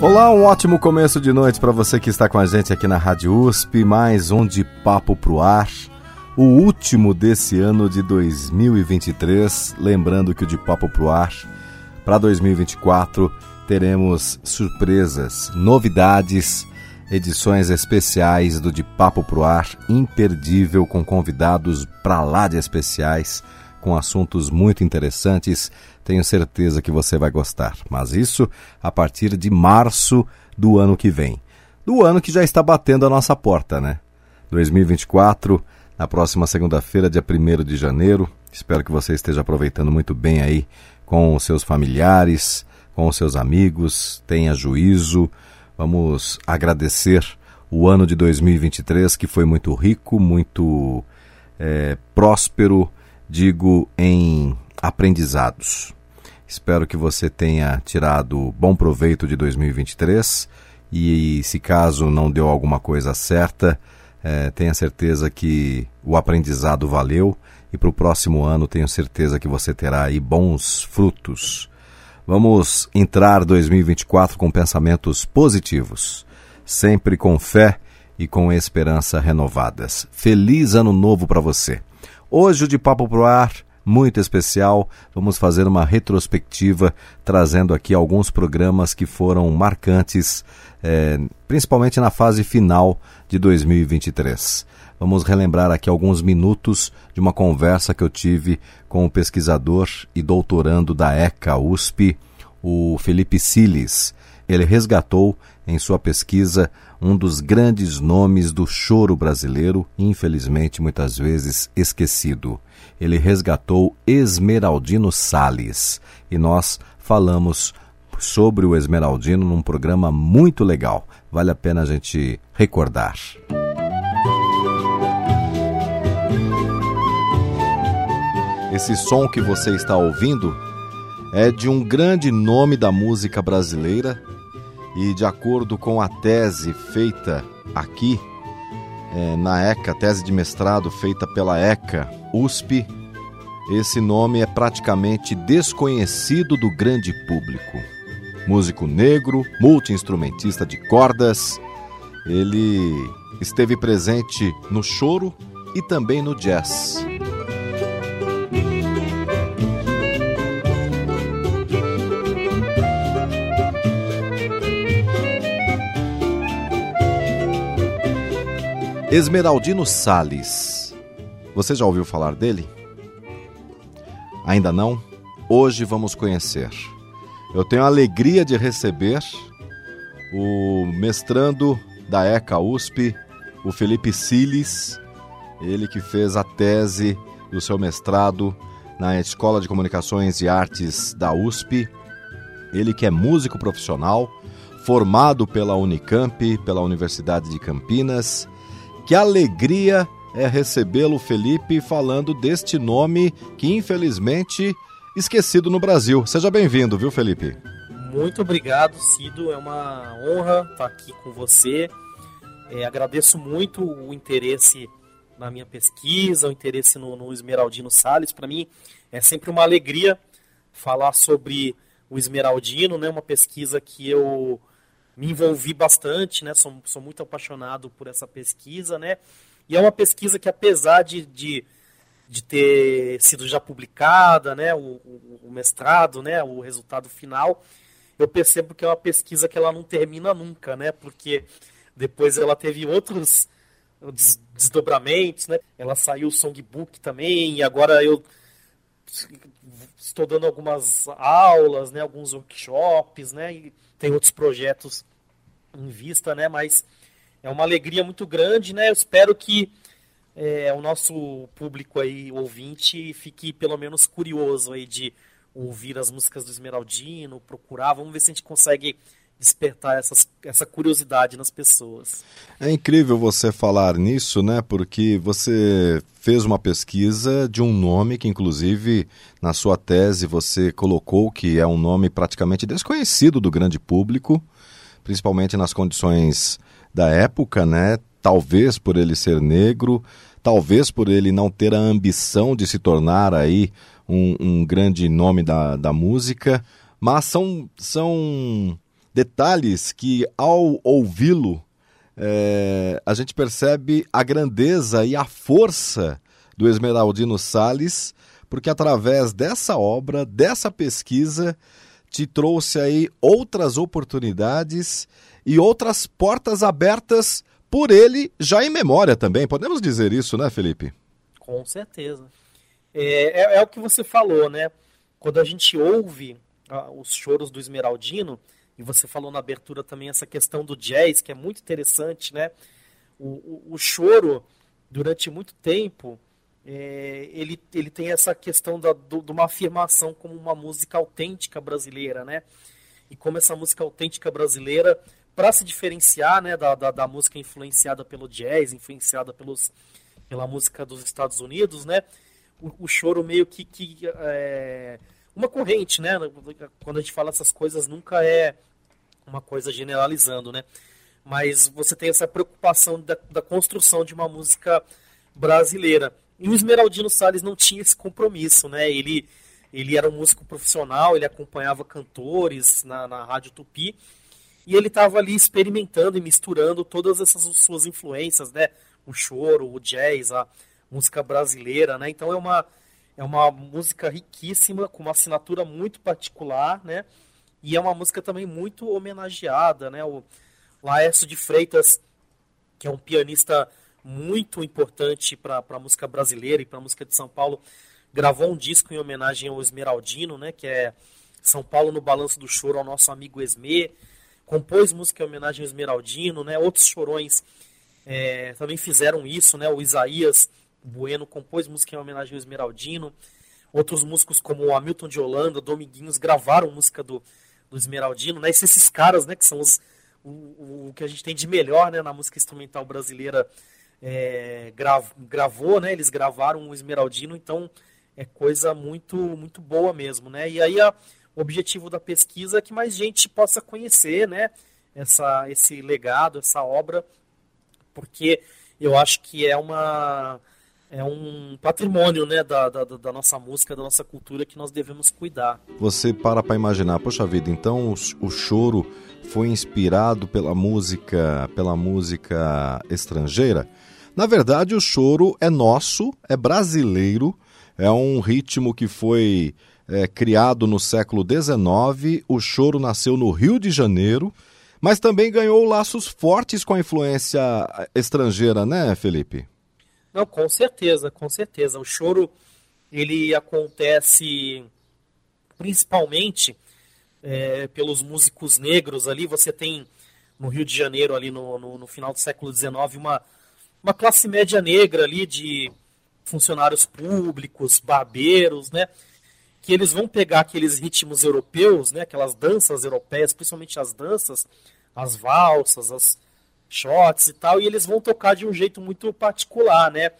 Olá, um ótimo começo de noite para você que está com a gente aqui na Rádio USP, mais um de Papo Pro Ar, o último desse ano de 2023. Lembrando que o de Papo Pro Ar, para 2024, teremos surpresas, novidades, edições especiais do de Papo Pro Ar, imperdível, com convidados para lá de especiais, com assuntos muito interessantes tenho certeza que você vai gostar. Mas isso a partir de março do ano que vem. Do ano que já está batendo a nossa porta, né? 2024, na próxima segunda-feira, dia 1 de janeiro. Espero que você esteja aproveitando muito bem aí com os seus familiares, com os seus amigos. Tenha juízo. Vamos agradecer o ano de 2023 que foi muito rico, muito é, próspero, digo, em aprendizados. Espero que você tenha tirado bom proveito de 2023 e, se caso não deu alguma coisa certa, é, tenha certeza que o aprendizado valeu e para o próximo ano tenho certeza que você terá aí bons frutos. Vamos entrar 2024 com pensamentos positivos, sempre com fé e com esperança renovadas. Feliz ano novo para você. Hoje o de Papo Pro Ar muito especial. Vamos fazer uma retrospectiva, trazendo aqui alguns programas que foram marcantes, é, principalmente na fase final de 2023. Vamos relembrar aqui alguns minutos de uma conversa que eu tive com o pesquisador e doutorando da ECA USP, o Felipe Siles. Ele resgatou em sua pesquisa um dos grandes nomes do choro brasileiro, infelizmente muitas vezes esquecido ele resgatou Esmeraldino Sales e nós falamos sobre o Esmeraldino num programa muito legal. Vale a pena a gente recordar. Esse som que você está ouvindo é de um grande nome da música brasileira e, de acordo com a tese feita aqui é, na ECA, tese de mestrado feita pela ECA USP, esse nome é praticamente desconhecido do grande público. Músico negro, multiinstrumentista de cordas, ele esteve presente no choro e também no jazz. Esmeraldino Sales. Você já ouviu falar dele? Ainda não? Hoje vamos conhecer. Eu tenho a alegria de receber o mestrando da ECA USP, o Felipe Siles, ele que fez a tese do seu mestrado na Escola de Comunicações e Artes da USP, ele que é músico profissional, formado pela Unicamp, pela Universidade de Campinas, que alegria é recebê-lo, Felipe, falando deste nome que infelizmente esquecido no Brasil. Seja bem-vindo, viu, Felipe? Muito obrigado, Cido. É uma honra estar aqui com você. É, agradeço muito o interesse na minha pesquisa, o interesse no, no Esmeraldino Salles. Para mim é sempre uma alegria falar sobre o Esmeraldino, né? Uma pesquisa que eu me envolvi bastante, né? Sou, sou muito apaixonado por essa pesquisa, né? E é uma pesquisa que, apesar de, de, de ter sido já publicada, né? O, o, o, mestrado, né? O resultado final, eu percebo que é uma pesquisa que ela não termina nunca, né? Porque depois ela teve outros desdobramentos, né? Ela saiu o songbook também, e agora eu estou dando algumas aulas, né? Alguns workshops, né? E tem outros projetos em vista, né? Mas é uma alegria muito grande, né? Eu espero que é, o nosso público aí, ouvinte, fique pelo menos curioso aí de ouvir as músicas do Esmeraldino, procurar, vamos ver se a gente consegue despertar essas, essa curiosidade nas pessoas. É incrível você falar nisso, né? Porque você fez uma pesquisa de um nome que, inclusive, na sua tese você colocou que é um nome praticamente desconhecido do grande público, principalmente nas condições da época, né? Talvez por ele ser negro, talvez por ele não ter a ambição de se tornar aí um, um grande nome da, da música, mas são, são detalhes que, ao ouvi-lo, é, a gente percebe a grandeza e a força do Esmeraldino Salles, porque através dessa obra, dessa pesquisa, te trouxe aí outras oportunidades e outras portas abertas por ele já em memória também. Podemos dizer isso, né, Felipe? Com certeza. É, é, é o que você falou, né? Quando a gente ouve ah, os choros do Esmeraldino, e você falou na abertura também essa questão do jazz, que é muito interessante, né? O, o, o choro, durante muito tempo, é, ele, ele tem essa questão da, do, de uma afirmação como uma música autêntica brasileira, né? E como essa música autêntica brasileira, para se diferenciar né, da, da, da, música influenciada pelo jazz, influenciada pelos, pela música dos Estados Unidos, né? O, o choro meio que, que é, uma corrente, né? Quando a gente fala essas coisas, nunca é uma coisa generalizando, né? Mas você tem essa preocupação da, da construção de uma música brasileira. E o Esmeraldino Salles não tinha esse compromisso, né? Ele, ele era um músico profissional, ele acompanhava cantores na, na Rádio Tupi, e ele estava ali experimentando e misturando todas essas suas influências, né? O choro, o jazz, a música brasileira, né? Então é uma, é uma música riquíssima, com uma assinatura muito particular, né? E é uma música também muito homenageada, né? O Laércio de Freitas, que é um pianista muito importante para a música brasileira e para a música de São Paulo, gravou um disco em homenagem ao Esmeraldino, né? Que é São Paulo no Balanço do Choro, ao nosso amigo Esme. Compôs música em homenagem ao Esmeraldino, né? Outros chorões é, também fizeram isso, né? O Isaías Bueno compôs música em homenagem ao Esmeraldino. Outros músicos como o Hamilton de Holanda, Dominguinhos, gravaram música do do Esmeraldino, né? Esses caras, né, que são os, o, o que a gente tem de melhor, né, na música instrumental brasileira, é, grav, gravou, né? Eles gravaram o Esmeraldino, então é coisa muito muito boa mesmo, né? E aí a, o objetivo da pesquisa é que mais gente possa conhecer, né? Essa, esse legado, essa obra, porque eu acho que é uma é um patrimônio né, da, da, da, nossa música, da nossa cultura que nós devemos cuidar. Você para para imaginar, poxa vida, então o, o, choro foi inspirado pela música, pela música estrangeira? Na verdade, o choro é nosso, é brasileiro, é um ritmo que foi é, criado no século XIX. O choro nasceu no Rio de Janeiro, mas também ganhou laços fortes com a influência estrangeira, né, Felipe? Não, com certeza, com certeza. O choro ele acontece principalmente é, pelos músicos negros ali. Você tem no Rio de Janeiro, ali no, no, no, final do século XIX, uma, uma classe média negra ali de funcionários públicos, barbeiros, né? Que eles vão pegar aqueles ritmos europeus, né? Aquelas danças europeias, principalmente as danças, as valsas, as, shots e tal, e eles vão tocar de um jeito muito particular, né?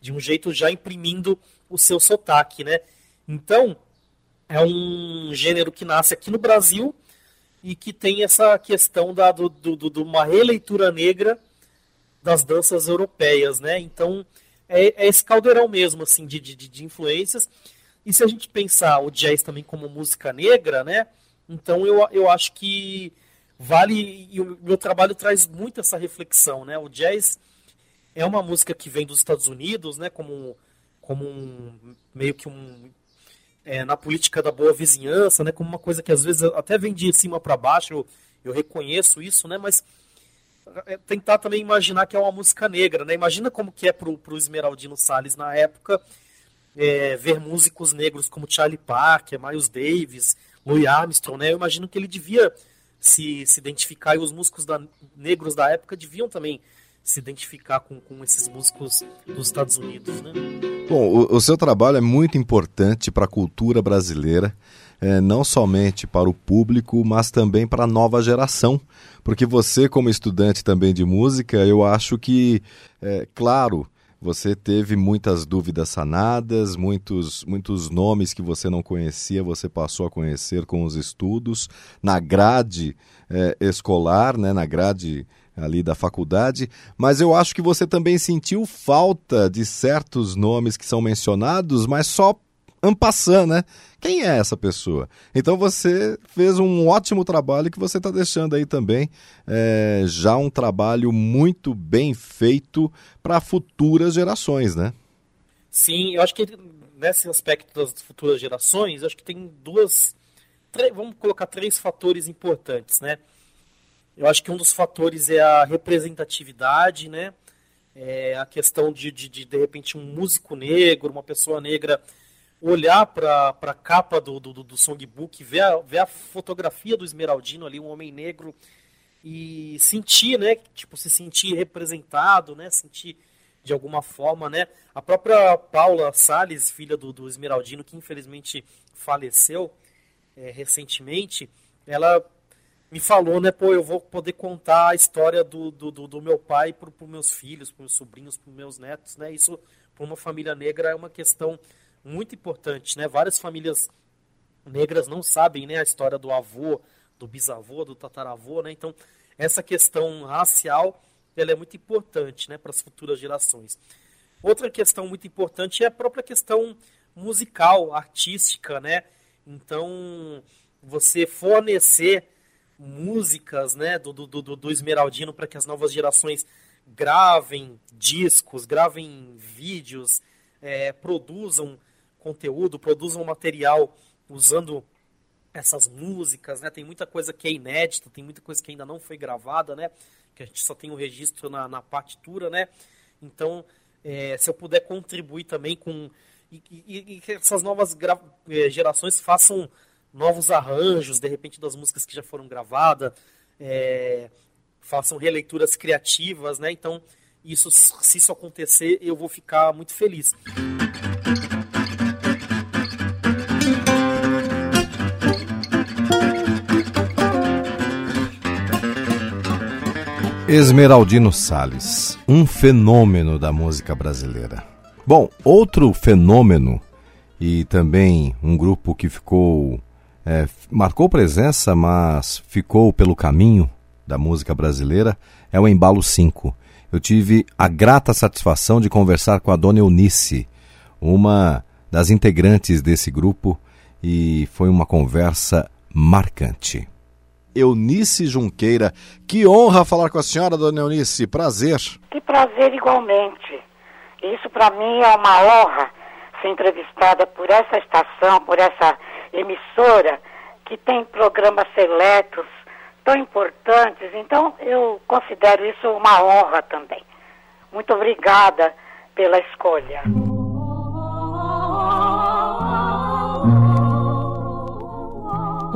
De um jeito já imprimindo o seu sotaque, né? Então, é um gênero que nasce aqui no Brasil e que tem essa questão da, do, do, de uma releitura negra das danças europeias, né? Então, é, é esse caldeirão mesmo, assim, de, de, de influências. E se a gente pensar o jazz também como música negra, né? Então, eu, eu acho que vale e o meu trabalho traz muito essa reflexão, né? O jazz é uma música que vem dos Estados Unidos, né? Como como um meio que um é, na política da boa vizinhança, né? Como uma coisa que às vezes até vem de cima para baixo. Eu, eu reconheço isso, né? Mas é, tentar também imaginar que é uma música negra, né? Imagina como que é pro, pro Esmeraldino Salles na época é, ver músicos negros como Charlie Parker, Miles Davis, Louis Armstrong, né? Eu imagino que ele devia se, se identificar e os músicos da, negros da época deviam também se identificar com, com esses músicos dos Estados Unidos, né? Bom, o, o seu trabalho é muito importante para a cultura brasileira, é, não somente para o público, mas também para a nova geração. Porque você, como estudante também de música, eu acho que, é, claro, você teve muitas dúvidas sanadas, muitos, muitos nomes que você não conhecia, você passou a conhecer com os estudos, na grade é, escolar, né, na grade ali da faculdade, mas eu acho que você também sentiu falta de certos nomes que são mencionados, mas só ampassando, né? Quem é essa pessoa? Então você fez um ótimo trabalho que você está deixando aí também é, já um trabalho muito bem feito para futuras gerações, né? Sim, eu acho que nesse aspecto das futuras gerações, acho que tem duas, três, vamos colocar três fatores importantes, né? Eu acho que um dos fatores é a representatividade, né? É a questão de, de, de, de repente, um músico negro, uma pessoa negra olhar para a capa do, do, do songbook, ver a, ver a fotografia do Esmeraldino ali, um homem negro, e sentir, né? Tipo, se sentir representado, né? Sentir de alguma forma, né? A própria Paula Salles, filha do, do Esmeraldino, que infelizmente faleceu é, recentemente, ela me falou, né? Pô, eu vou poder contar a história do, do, do, do meu pai para os meus filhos, para meus sobrinhos, para meus netos, né? Isso, para uma família negra, é uma questão muito importante, né? Várias famílias negras não sabem, né, a história do avô, do bisavô, do tataravô, né? Então, essa questão racial, ela é muito importante, né, para as futuras gerações. Outra questão muito importante é a própria questão musical, artística, né? Então, você fornecer músicas, né, do, do, do, do Esmeraldino para que as novas gerações gravem discos, gravem vídeos, é, produzam conteúdo, produzam material usando essas músicas, né? Tem muita coisa que é inédita, tem muita coisa que ainda não foi gravada, né? Que a gente só tem o um registro na, na partitura, né? Então, é, se eu puder contribuir também com e, e, e que essas novas é, gerações façam novos arranjos, de repente das músicas que já foram gravadas, é, façam releituras criativas, né? Então, isso, se isso acontecer, eu vou ficar muito feliz. Esmeraldino Sales, um fenômeno da música brasileira. Bom, outro fenômeno e também um grupo que ficou é, marcou presença, mas ficou pelo caminho da música brasileira é o Embalo 5. Eu tive a grata satisfação de conversar com a dona Eunice, uma das integrantes desse grupo, e foi uma conversa marcante. Eunice Junqueira. Que honra falar com a senhora, dona Eunice. Prazer. Que prazer igualmente. Isso para mim é uma honra ser entrevistada por essa estação, por essa emissora que tem programas seletos tão importantes. Então eu considero isso uma honra também. Muito obrigada pela escolha.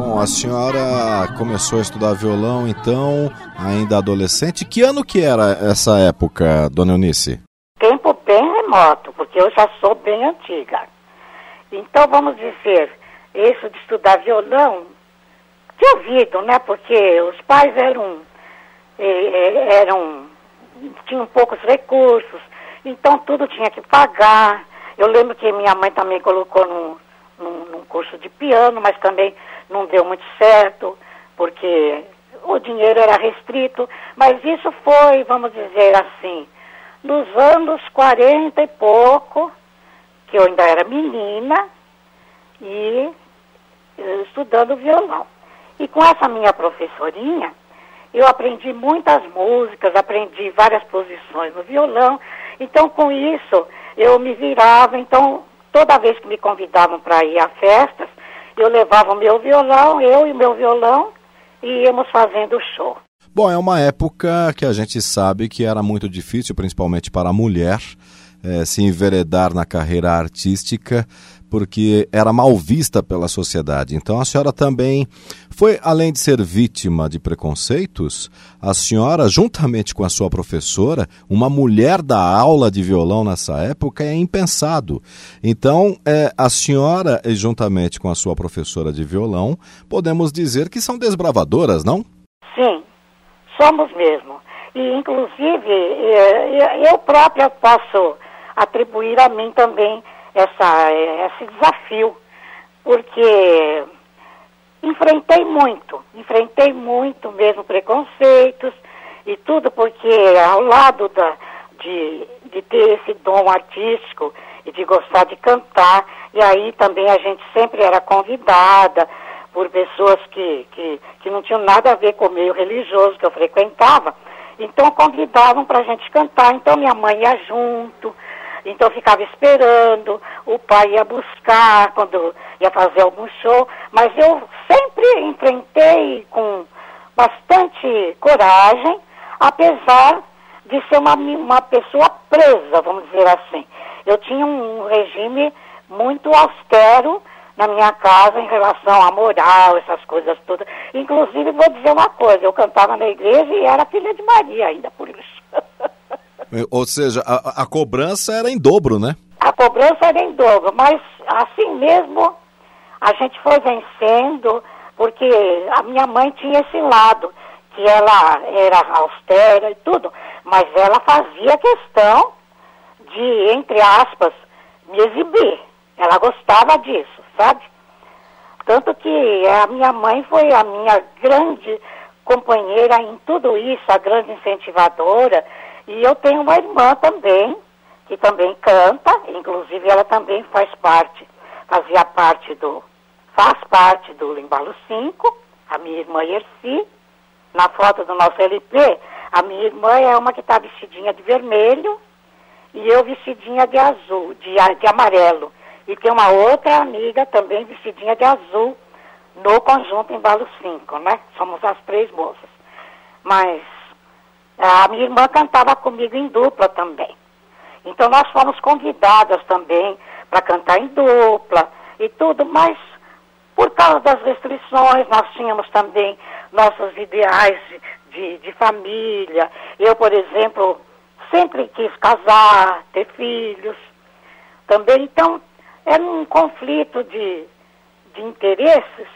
Bom, a senhora começou a estudar violão, então, ainda adolescente. Que ano que era essa época, dona Eunice? Tempo bem remoto, porque eu já sou bem antiga. Então, vamos dizer, isso de estudar violão, de ouvido, né? Porque os pais eram, eram tinham poucos recursos, então tudo tinha que pagar. Eu lembro que minha mãe também colocou num, num, num curso de piano, mas também não deu muito certo, porque o dinheiro era restrito, mas isso foi, vamos dizer assim, nos anos 40 e pouco, que eu ainda era menina, e eh, estudando violão. E com essa minha professorinha, eu aprendi muitas músicas, aprendi várias posições no violão. Então, com isso, eu me virava. Então, toda vez que me convidavam para ir a festas, eu levava o meu violão, eu e meu violão, e íamos fazendo o show. Bom, é uma época que a gente sabe que era muito difícil, principalmente para a mulher, é, se enveredar na carreira artística, porque era mal vista pela sociedade. Então a senhora também foi, além de ser vítima de preconceitos, a senhora, juntamente com a sua professora, uma mulher da aula de violão nessa época é impensado. Então, é, a senhora, juntamente com a sua professora de violão, podemos dizer que são desbravadoras, não? Sim, somos mesmo. E, inclusive, eu própria posso atribuir a mim também essa, esse desafio, porque enfrentei muito, enfrentei muito mesmo preconceitos e tudo, porque ao lado da, de, de ter esse dom artístico e de gostar de cantar, e aí também a gente sempre era convidada por pessoas que, que, que não tinham nada a ver com o meio religioso que eu frequentava, então convidavam para a gente cantar, então minha mãe ia junto, então ficava esperando, o pai ia buscar quando ia fazer algum show, mas eu sempre enfrentei com bastante coragem, apesar de ser uma, uma pessoa presa, vamos dizer assim. Eu tinha um regime muito austero na minha casa em relação à moral, essas coisas todas. Inclusive, vou dizer uma coisa, eu cantava na igreja e era filha de Maria ainda, por isso. Ou seja, a, a cobrança era em dobro, né? A cobrança era em dobro, mas assim mesmo a gente foi vencendo, porque a minha mãe tinha esse lado, que ela era austera e tudo, mas ela fazia questão de, entre aspas, me exibir. Ela gostava disso, sabe? Tanto que a minha mãe foi a minha grande companheira em tudo isso, a grande incentivadora. E eu tenho uma irmã também, que também canta, inclusive ela também faz parte, fazia parte do, faz parte do Limbalo 5, a minha irmã Erci. Na foto do nosso LP, a minha irmã é uma que está vestidinha de vermelho e eu vestidinha de azul, de, de amarelo. E tem uma outra amiga também vestidinha de azul no conjunto Embalo 5, né? Somos as três moças. Mas a minha irmã cantava comigo em dupla também. Então nós fomos convidadas também para cantar em dupla e tudo, mas por causa das restrições, nós tínhamos também nossos ideais de, de família. Eu, por exemplo, sempre quis casar, ter filhos também. Então, era um conflito de, de interesses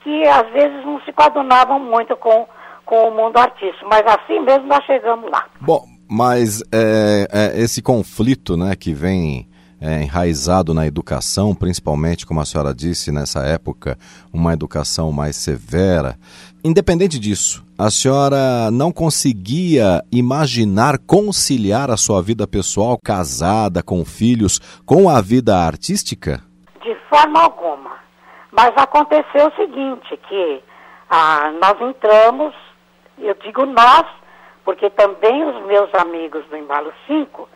que às vezes não se coadunavam muito com com o mundo artístico, mas assim mesmo nós chegamos lá. Bom, mas é, é, esse conflito né, que vem é, enraizado na educação, principalmente, como a senhora disse, nessa época, uma educação mais severa. Independente disso, a senhora não conseguia imaginar conciliar a sua vida pessoal, casada, com filhos, com a vida artística? De forma alguma. Mas aconteceu o seguinte, que ah, nós entramos eu digo nós, porque também os meus amigos do Embalo 5,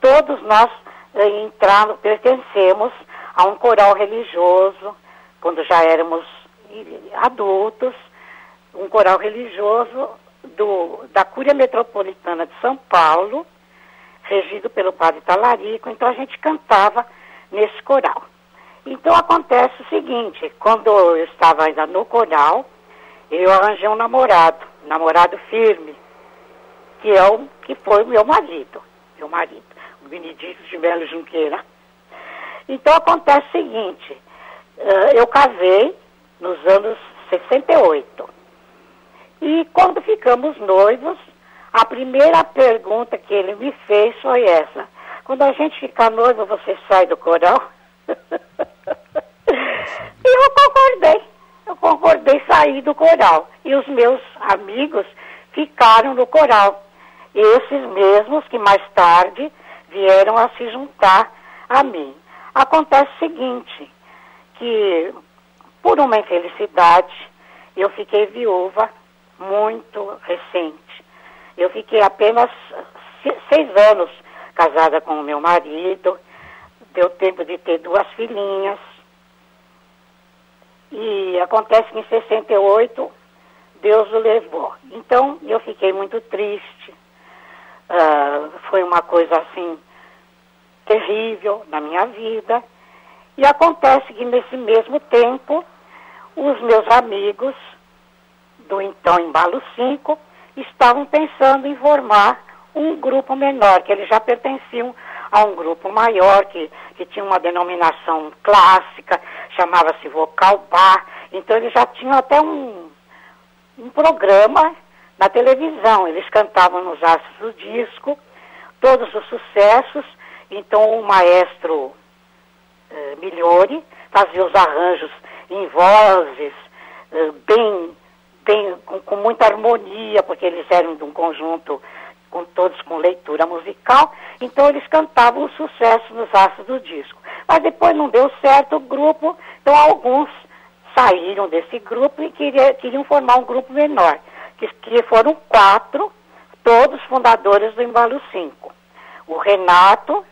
todos nós eh, pertencemos a um coral religioso, quando já éramos adultos, um coral religioso do, da Cúria Metropolitana de São Paulo, regido pelo padre Talarico, então a gente cantava nesse coral. Então acontece o seguinte, quando eu estava ainda no coral, eu arranjei um namorado namorado firme, que é o que foi o meu marido, meu marido, o Benedito de Melo Junqueira. Então acontece o seguinte, uh, eu casei nos anos 68. E quando ficamos noivos, a primeira pergunta que ele me fez foi essa. Quando a gente ficar noivo, você sai do coral? e eu concordei eu concordei sair do coral. E os meus amigos ficaram no coral. Esses mesmos que mais tarde vieram a se juntar a mim. Acontece o seguinte, que por uma infelicidade eu fiquei viúva muito recente. Eu fiquei apenas seis anos casada com o meu marido, deu tempo de ter duas filhinhas, e acontece que em 68 Deus o levou. Então eu fiquei muito triste. Uh, foi uma coisa assim terrível na minha vida. E acontece que nesse mesmo tempo, os meus amigos do então Embalo 5 estavam pensando em formar um grupo menor, que eles já pertenciam a um grupo maior, que, que tinha uma denominação clássica, chamava-se Vocal Bar. Então eles já tinham até um, um programa na televisão. Eles cantavam nos astros do disco, todos os sucessos. Então o maestro eh, Migliori fazia os arranjos em vozes, eh, bem, bem com, com muita harmonia, porque eles eram de um conjunto com todos com leitura musical, então eles cantavam o sucesso nos astros do disco. Mas depois não deu certo o grupo, então alguns saíram desse grupo e queria, queriam formar um grupo menor, que, que foram quatro, todos fundadores do Embalo 5. O Renato,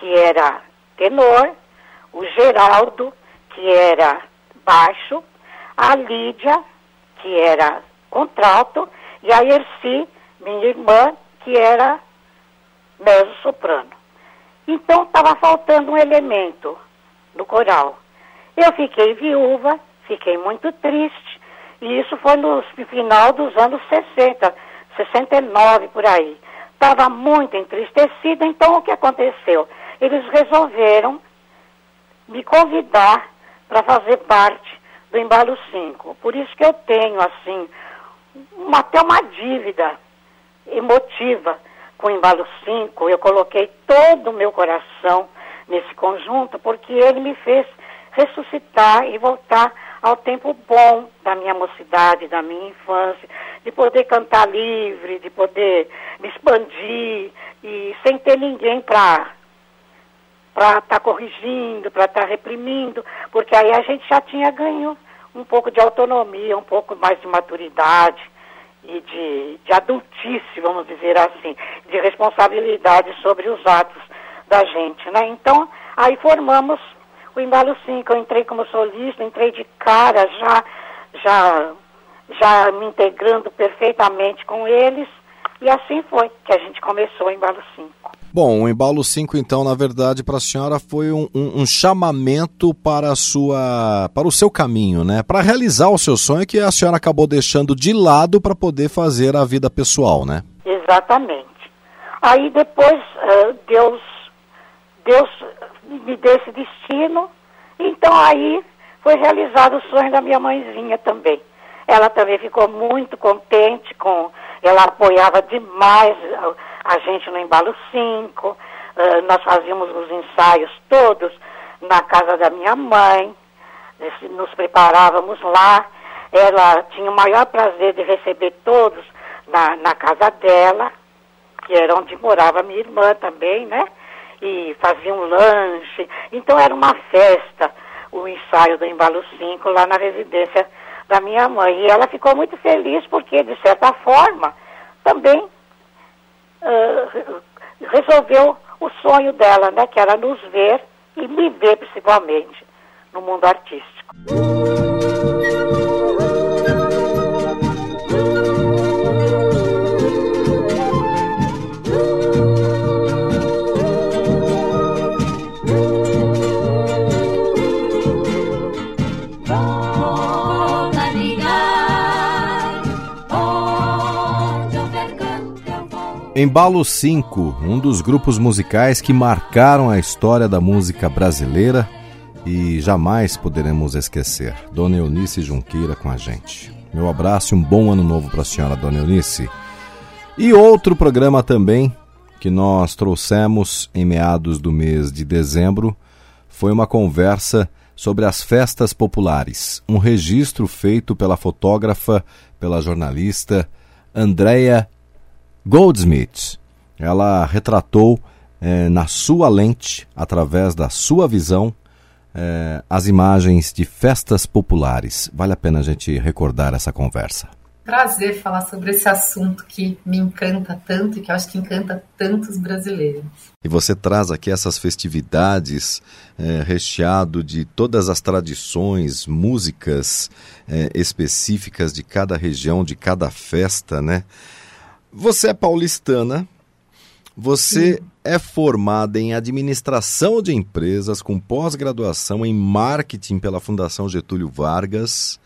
que era tenor, o Geraldo, que era baixo, a Lídia, que era contralto, e a Erci, minha irmã, que era mezzo-soprano. Então estava faltando um elemento no coral. Eu fiquei viúva, fiquei muito triste, e isso foi no final dos anos 60, 69 por aí. Estava muito entristecida, então o que aconteceu? Eles resolveram me convidar para fazer parte do Embalo 5. Por isso que eu tenho, assim, uma, até uma dívida emotiva com o Embalo 5. Eu coloquei todo o meu coração nesse conjunto, porque ele me fez ressuscitar e voltar ao tempo bom da minha mocidade, da minha infância, de poder cantar livre, de poder me expandir e sem ter ninguém para para estar tá corrigindo, para estar tá reprimindo, porque aí a gente já tinha ganho um pouco de autonomia, um pouco mais de maturidade, e de, de adultice, vamos dizer assim, de responsabilidade sobre os atos da gente, né? Então, aí formamos o Embalo 5, eu entrei como solista, entrei de cara já, já, já me integrando perfeitamente com eles, e assim foi que a gente começou o Embalo 5. Bom, o Embalo 5, então, na verdade, para a senhora foi um, um, um, chamamento para, a sua, para o seu caminho, né? Para realizar o seu sonho que a senhora acabou deixando de lado para poder fazer a vida pessoal, né? Exatamente. Aí depois uh, Deus, Deus me deu esse destino, então aí foi realizado o sonho da minha mãezinha também. Ela também ficou muito contente com, ela apoiava demais a gente no Embalo 5, uh, nós fazíamos os ensaios todos na casa da minha mãe, nos preparávamos lá, ela tinha o maior prazer de receber todos na, na casa dela, que era onde morava minha irmã também, né? E fazia um lanche. Então era uma festa, o ensaio do Embalo 5 lá na residência da minha mãe. E ela ficou muito feliz porque, de certa forma, também uh, resolveu o sonho dela, né, que era nos ver e me ver principalmente no mundo artístico. Embalo 5, um dos grupos musicais que marcaram a história da música brasileira e jamais poderemos esquecer. Dona Eunice Junqueira com a gente. Meu abraço e um bom ano novo para a senhora, Dona Eunice. E outro programa também que nós trouxemos em meados do mês de dezembro foi uma conversa sobre as festas populares, um registro feito pela fotógrafa, pela jornalista Andrea Goldsmith, ela retratou é, na sua lente, através da sua visão, é, as imagens de festas populares. Vale a pena a gente recordar essa conversa. Prazer falar sobre esse assunto que me encanta tanto e que acho que encanta tantos brasileiros. E você traz aqui essas festividades é, recheado de todas as tradições, músicas é, específicas de cada região, de cada festa, né? Você é paulistana, você Sim. é formada em administração de empresas com pós-graduação em marketing pela Fundação Getúlio Vargas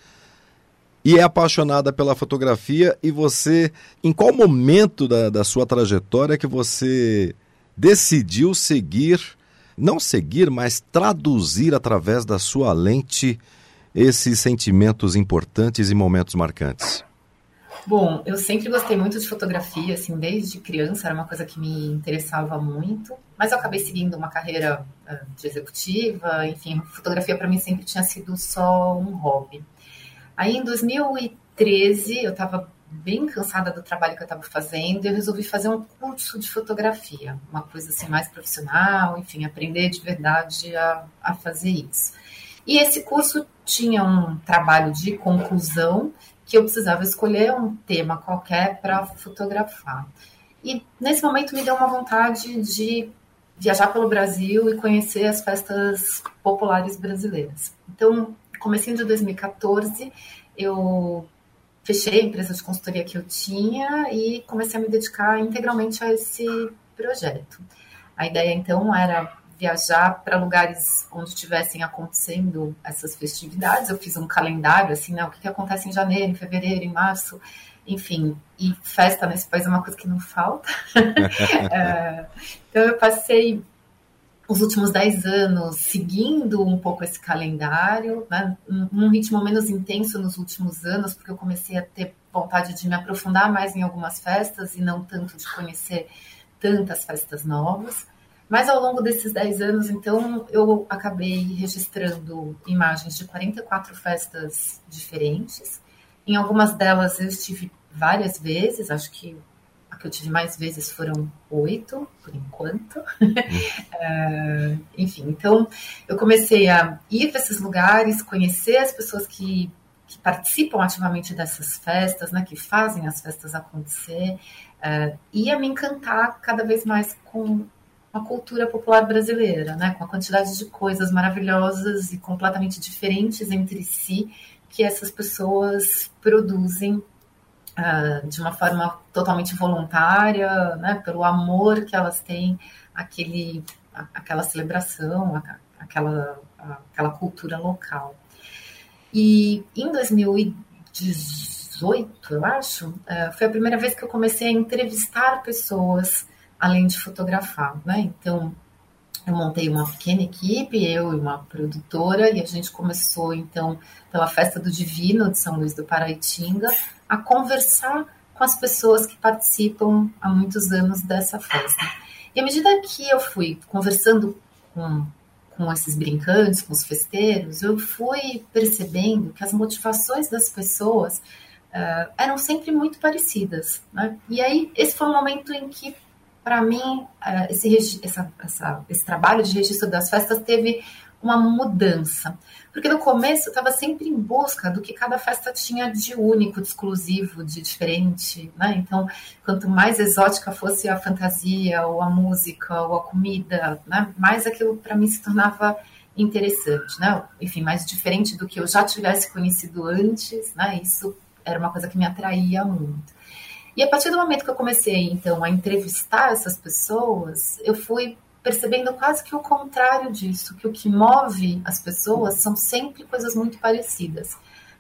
e é apaixonada pela fotografia. E você, em qual momento da, da sua trajetória que você decidiu seguir, não seguir, mas traduzir através da sua lente esses sentimentos importantes e momentos marcantes? Bom, eu sempre gostei muito de fotografia, assim, desde criança era uma coisa que me interessava muito, mas eu acabei seguindo uma carreira uh, de executiva, enfim, fotografia para mim sempre tinha sido só um hobby. Aí em 2013 eu estava bem cansada do trabalho que eu estava fazendo e eu resolvi fazer um curso de fotografia, uma coisa assim mais profissional, enfim, aprender de verdade a, a fazer isso. E esse curso tinha um trabalho de conclusão que eu precisava escolher um tema qualquer para fotografar. E nesse momento me deu uma vontade de viajar pelo Brasil e conhecer as festas populares brasileiras. Então, comecei de 2014, eu fechei a empresa de consultoria que eu tinha e comecei a me dedicar integralmente a esse projeto. A ideia então era viajar para lugares onde estivessem acontecendo essas festividades. Eu fiz um calendário, assim, né? O que, que acontece em janeiro, em fevereiro, em março, enfim. E festa nesse país é uma coisa que não falta. é, então, eu passei os últimos dez anos seguindo um pouco esse calendário, né? num ritmo menos intenso nos últimos anos, porque eu comecei a ter vontade de me aprofundar mais em algumas festas e não tanto de conhecer tantas festas novas. Mas ao longo desses 10 anos, então, eu acabei registrando imagens de 44 festas diferentes. Em algumas delas eu estive várias vezes, acho que a que eu tive mais vezes foram oito, por enquanto. é, enfim, então eu comecei a ir para esses lugares, conhecer as pessoas que, que participam ativamente dessas festas, né, que fazem as festas acontecer, é, e a me encantar cada vez mais com a cultura popular brasileira, né? com a quantidade de coisas maravilhosas e completamente diferentes entre si que essas pessoas produzem uh, de uma forma totalmente voluntária, né? pelo amor que elas têm àquele, àquela celebração, àquela, àquela cultura local. E em 2018, eu acho, uh, foi a primeira vez que eu comecei a entrevistar pessoas além de fotografar, né? Então, eu montei uma pequena equipe, eu e uma produtora, e a gente começou, então, pela Festa do Divino de São Luís do Paraitinga, a conversar com as pessoas que participam há muitos anos dessa festa. E à medida que eu fui conversando com, com esses brincantes, com os festeiros, eu fui percebendo que as motivações das pessoas uh, eram sempre muito parecidas. Né? E aí, esse foi um momento em que para mim, é, esse, essa, essa, esse trabalho de registro das festas teve uma mudança. Porque no começo eu estava sempre em busca do que cada festa tinha de único, de exclusivo, de diferente. Né? Então, quanto mais exótica fosse a fantasia, ou a música, ou a comida, né? mais aquilo para mim se tornava interessante. Né? Enfim, mais diferente do que eu já tivesse conhecido antes. Né? Isso era uma coisa que me atraía muito. E a partir do momento que eu comecei, então, a entrevistar essas pessoas, eu fui percebendo quase que o contrário disso, que o que move as pessoas são sempre coisas muito parecidas.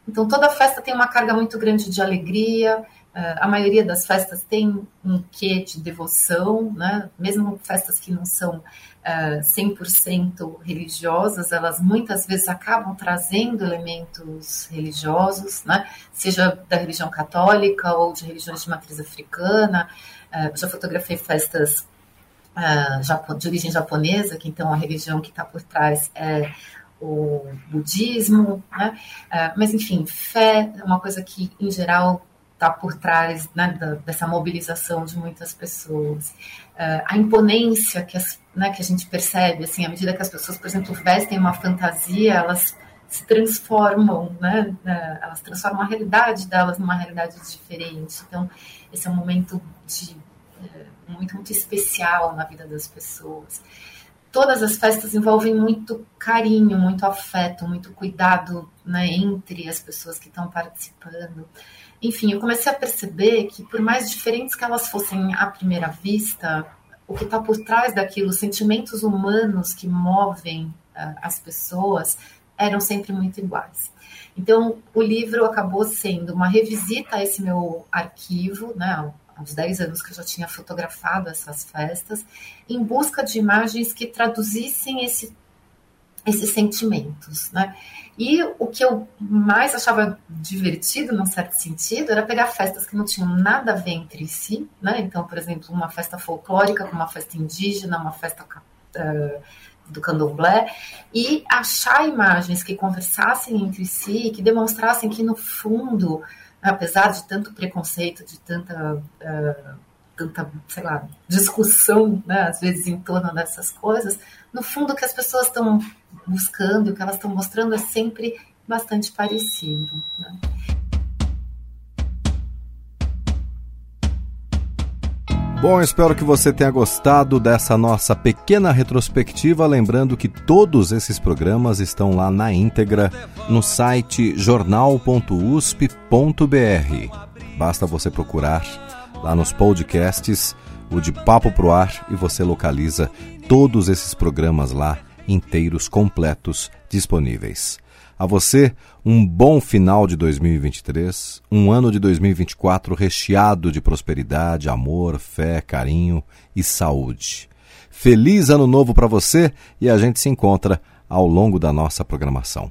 Então, toda festa tem uma carga muito grande de alegria, eh, a maioria das festas tem um quê de devoção, né? mesmo festas que não são 100% uh, religiosas, elas muitas vezes acabam trazendo elementos religiosos, né? seja da religião católica ou de religiões de matriz africana. Uh, já fotografei festas uh, de origem japonesa, que então a religião que está por trás é o budismo, né? mas enfim, fé é uma coisa que em geral está por trás né, da, dessa mobilização de muitas pessoas. Uh, a imponência que, as, né, que a gente percebe, assim, à medida que as pessoas, por exemplo, vestem uma fantasia, elas se transformam, né, elas transformam a realidade delas numa realidade diferente. Então, esse é um momento de, uh, muito, muito especial na vida das pessoas. Todas as festas envolvem muito carinho, muito afeto, muito cuidado né, entre as pessoas que estão participando enfim, eu comecei a perceber que, por mais diferentes que elas fossem à primeira vista, o que está por trás daquilo, os sentimentos humanos que movem uh, as pessoas, eram sempre muito iguais. Então, o livro acabou sendo uma revisita a esse meu arquivo, né, uns 10 anos que eu já tinha fotografado essas festas, em busca de imagens que traduzissem esse, esses sentimentos. Né? E o que eu mais achava divertido, num certo sentido, era pegar festas que não tinham nada a ver entre si. Né? Então, por exemplo, uma festa folclórica com uma festa indígena, uma festa. Uh, do candomblé e achar imagens que conversassem entre si, que demonstrassem que no fundo, apesar de tanto preconceito, de tanta, uh, tanta sei lá, discussão, né, às vezes em torno dessas coisas, no fundo o que as pessoas estão buscando, o que elas estão mostrando é sempre bastante parecido. Né? Bom, espero que você tenha gostado dessa nossa pequena retrospectiva. Lembrando que todos esses programas estão lá na íntegra no site jornal.usp.br. Basta você procurar lá nos podcasts o de Papo Pro Ar e você localiza todos esses programas lá inteiros, completos, disponíveis. A você, um bom final de 2023, um ano de 2024 recheado de prosperidade, amor, fé, carinho e saúde. Feliz ano novo para você e a gente se encontra ao longo da nossa programação.